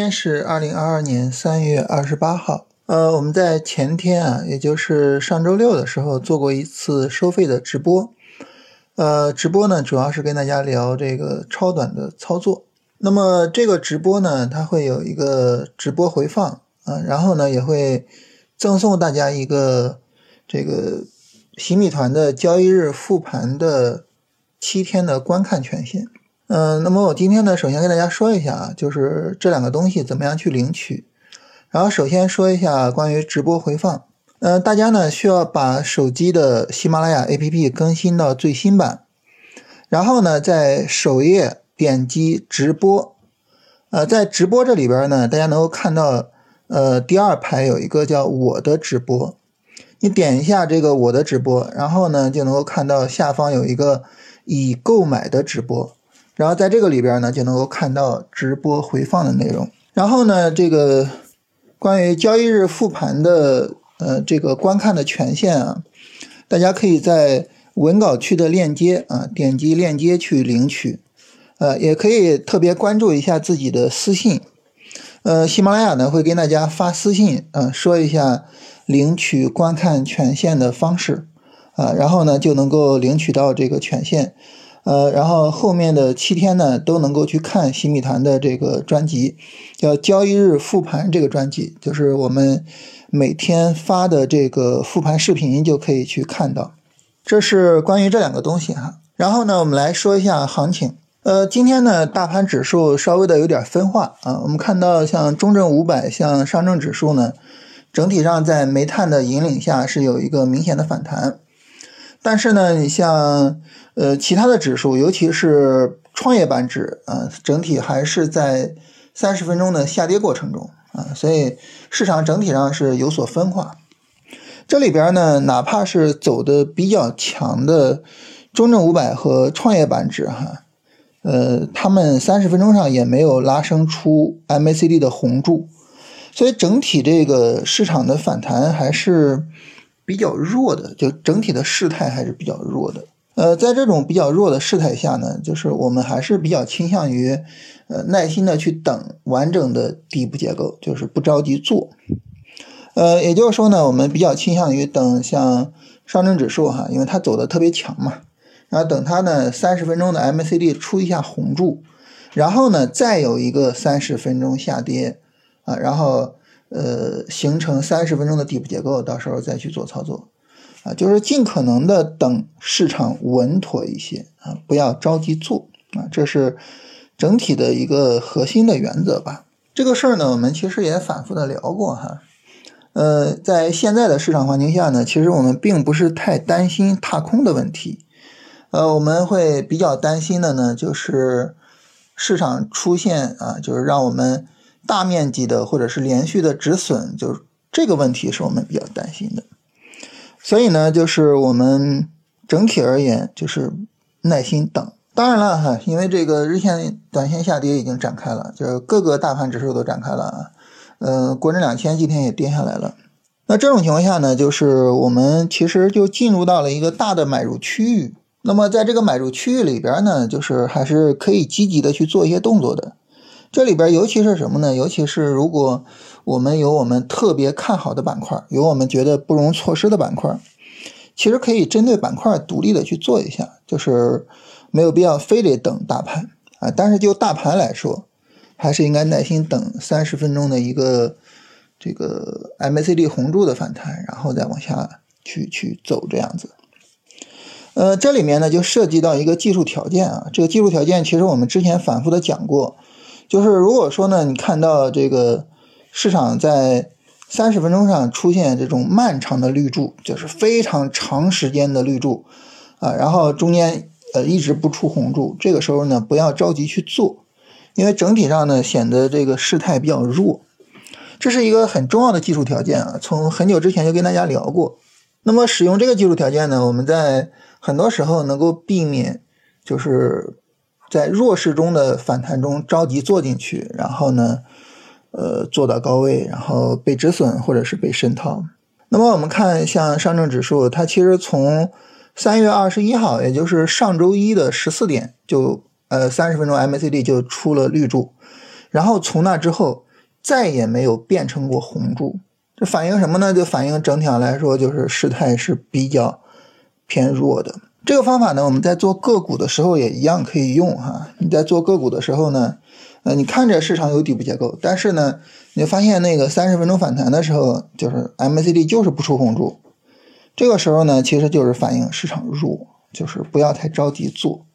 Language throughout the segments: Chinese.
今天是二零二二年三月二十八号。呃，我们在前天啊，也就是上周六的时候做过一次收费的直播。呃，直播呢主要是跟大家聊这个超短的操作。那么这个直播呢，它会有一个直播回放啊，然后呢也会赠送大家一个这个洗米团的交易日复盘的七天的观看权限。嗯，那么我今天呢，首先跟大家说一下啊，就是这两个东西怎么样去领取。然后首先说一下关于直播回放。嗯，大家呢需要把手机的喜马拉雅 APP 更新到最新版，然后呢在首页点击直播。呃，在直播这里边呢，大家能够看到，呃，第二排有一个叫我的直播，你点一下这个我的直播，然后呢就能够看到下方有一个已购买的直播。然后在这个里边呢，就能够看到直播回放的内容。然后呢，这个关于交易日复盘的呃这个观看的权限啊，大家可以在文稿区的链接啊，点击链接去领取。呃，也可以特别关注一下自己的私信。呃，喜马拉雅呢会跟大家发私信，嗯，说一下领取观看权限的方式啊，然后呢就能够领取到这个权限。呃，然后后面的七天呢，都能够去看新米团的这个专辑，叫交易日复盘这个专辑，就是我们每天发的这个复盘视频就可以去看到。这是关于这两个东西哈。然后呢，我们来说一下行情。呃，今天呢，大盘指数稍微的有点分化啊。我们看到像中证五百、像上证指数呢，整体上在煤炭的引领下是有一个明显的反弹。但是呢，你像呃其他的指数，尤其是创业板指啊，整体还是在三十分钟的下跌过程中啊，所以市场整体上是有所分化。这里边呢，哪怕是走的比较强的中证五百和创业板指哈，呃，他们三十分钟上也没有拉升出 MACD 的红柱，所以整体这个市场的反弹还是。比较弱的，就整体的事态还是比较弱的。呃，在这种比较弱的事态下呢，就是我们还是比较倾向于，呃，耐心的去等完整的底部结构，就是不着急做。呃，也就是说呢，我们比较倾向于等像上证指数哈，因为它走的特别强嘛，然后等它呢三十分钟的 MACD 出一下红柱，然后呢再有一个三十分钟下跌啊，然后。呃，形成三十分钟的底部结构，到时候再去做操作，啊，就是尽可能的等市场稳妥一些啊，不要着急做啊，这是整体的一个核心的原则吧。这个事儿呢，我们其实也反复的聊过哈。呃，在现在的市场环境下呢，其实我们并不是太担心踏空的问题，呃，我们会比较担心的呢，就是市场出现啊，就是让我们。大面积的或者是连续的止损，就是这个问题是我们比较担心的。所以呢，就是我们整体而言就是耐心等。当然了哈，因为这个日线、短线下跌已经展开了，就是各个大盘指数都展开了啊。呃，国证两千今天也跌下来了。那这种情况下呢，就是我们其实就进入到了一个大的买入区域。那么在这个买入区域里边呢，就是还是可以积极的去做一些动作的。这里边尤其是什么呢？尤其是如果我们有我们特别看好的板块，有我们觉得不容错失的板块，其实可以针对板块独立的去做一下，就是没有必要非得等大盘啊。但是就大盘来说，还是应该耐心等三十分钟的一个这个 MACD 红柱的反弹，然后再往下去去走这样子。呃，这里面呢就涉及到一个技术条件啊，这个技术条件其实我们之前反复的讲过。就是如果说呢，你看到这个市场在三十分钟上出现这种漫长的绿柱，就是非常长时间的绿柱啊，然后中间呃一直不出红柱，这个时候呢不要着急去做，因为整体上呢显得这个事态比较弱，这是一个很重要的技术条件啊，从很久之前就跟大家聊过。那么使用这个技术条件呢，我们在很多时候能够避免就是。在弱势中的反弹中着急做进去，然后呢，呃，做到高位，然后被止损或者是被深套。那么我们看像上证指数，它其实从三月二十一号，也就是上周一的十四点，就呃三十分钟 MACD 就出了绿柱，然后从那之后再也没有变成过红柱。这反映什么呢？就反映整体上来说，就是事态是比较偏弱的。这个方法呢，我们在做个股的时候也一样可以用哈。你在做个股的时候呢，呃，你看着市场有底部结构，但是呢，你发现那个三十分钟反弹的时候，就是 MACD 就是不出红柱，这个时候呢，其实就是反映市场弱，就是不要太着急做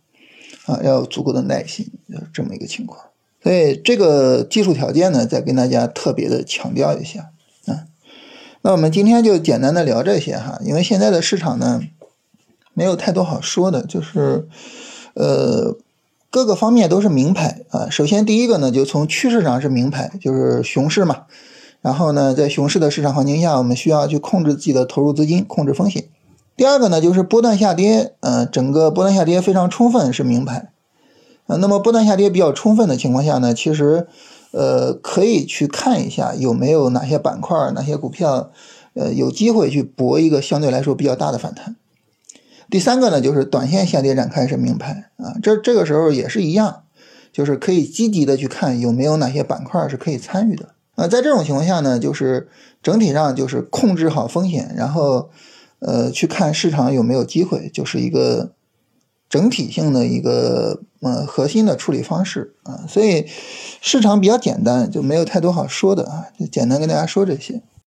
啊，要有足够的耐心，就是这么一个情况。所以这个技术条件呢，再跟大家特别的强调一下啊。那我们今天就简单的聊这些哈，因为现在的市场呢，没有太多好说的，就是，呃，各个方面都是名牌啊。首先第一个呢，就从趋势上是名牌，就是熊市嘛。然后呢，在熊市的市场环境下，我们需要去控制自己的投入资金，控制风险。第二个呢，就是波段下跌，呃，整个波段下跌非常充分是名牌。啊，那么波段下跌比较充分的情况下呢，其实。呃，可以去看一下有没有哪些板块、哪些股票，呃，有机会去搏一个相对来说比较大的反弹。第三个呢，就是短线下跌展开是名牌啊，这这个时候也是一样，就是可以积极的去看有没有哪些板块是可以参与的啊。在这种情况下呢，就是整体上就是控制好风险，然后呃去看市场有没有机会，就是一个。整体性的一个呃核心的处理方式啊，所以市场比较简单，就没有太多好说的啊，就简单跟大家说这些。